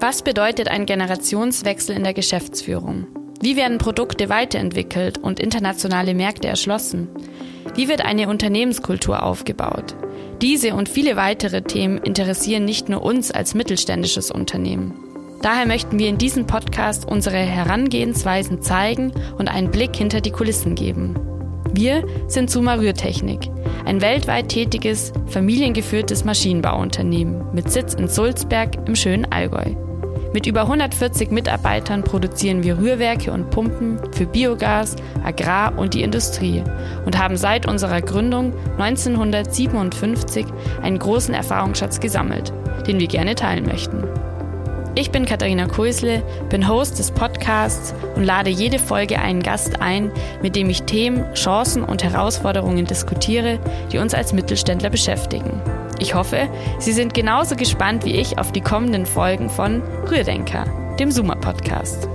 Was bedeutet ein Generationswechsel in der Geschäftsführung? Wie werden Produkte weiterentwickelt und internationale Märkte erschlossen? Wie wird eine Unternehmenskultur aufgebaut? Diese und viele weitere Themen interessieren nicht nur uns als mittelständisches Unternehmen. Daher möchten wir in diesem Podcast unsere Herangehensweisen zeigen und einen Blick hinter die Kulissen geben. Wir sind Suma Rührtechnik, ein weltweit tätiges, familiengeführtes Maschinenbauunternehmen mit Sitz in Sulzberg im schönen Allgäu. Mit über 140 Mitarbeitern produzieren wir Rührwerke und Pumpen für Biogas, Agrar und die Industrie und haben seit unserer Gründung 1957 einen großen Erfahrungsschatz gesammelt, den wir gerne teilen möchten. Ich bin Katharina Kuisle, bin Host des Podcasts und lade jede Folge einen Gast ein, mit dem ich Themen, Chancen und Herausforderungen diskutiere, die uns als Mittelständler beschäftigen. Ich hoffe, Sie sind genauso gespannt wie ich auf die kommenden Folgen von Rührdenker, dem Summa Podcast.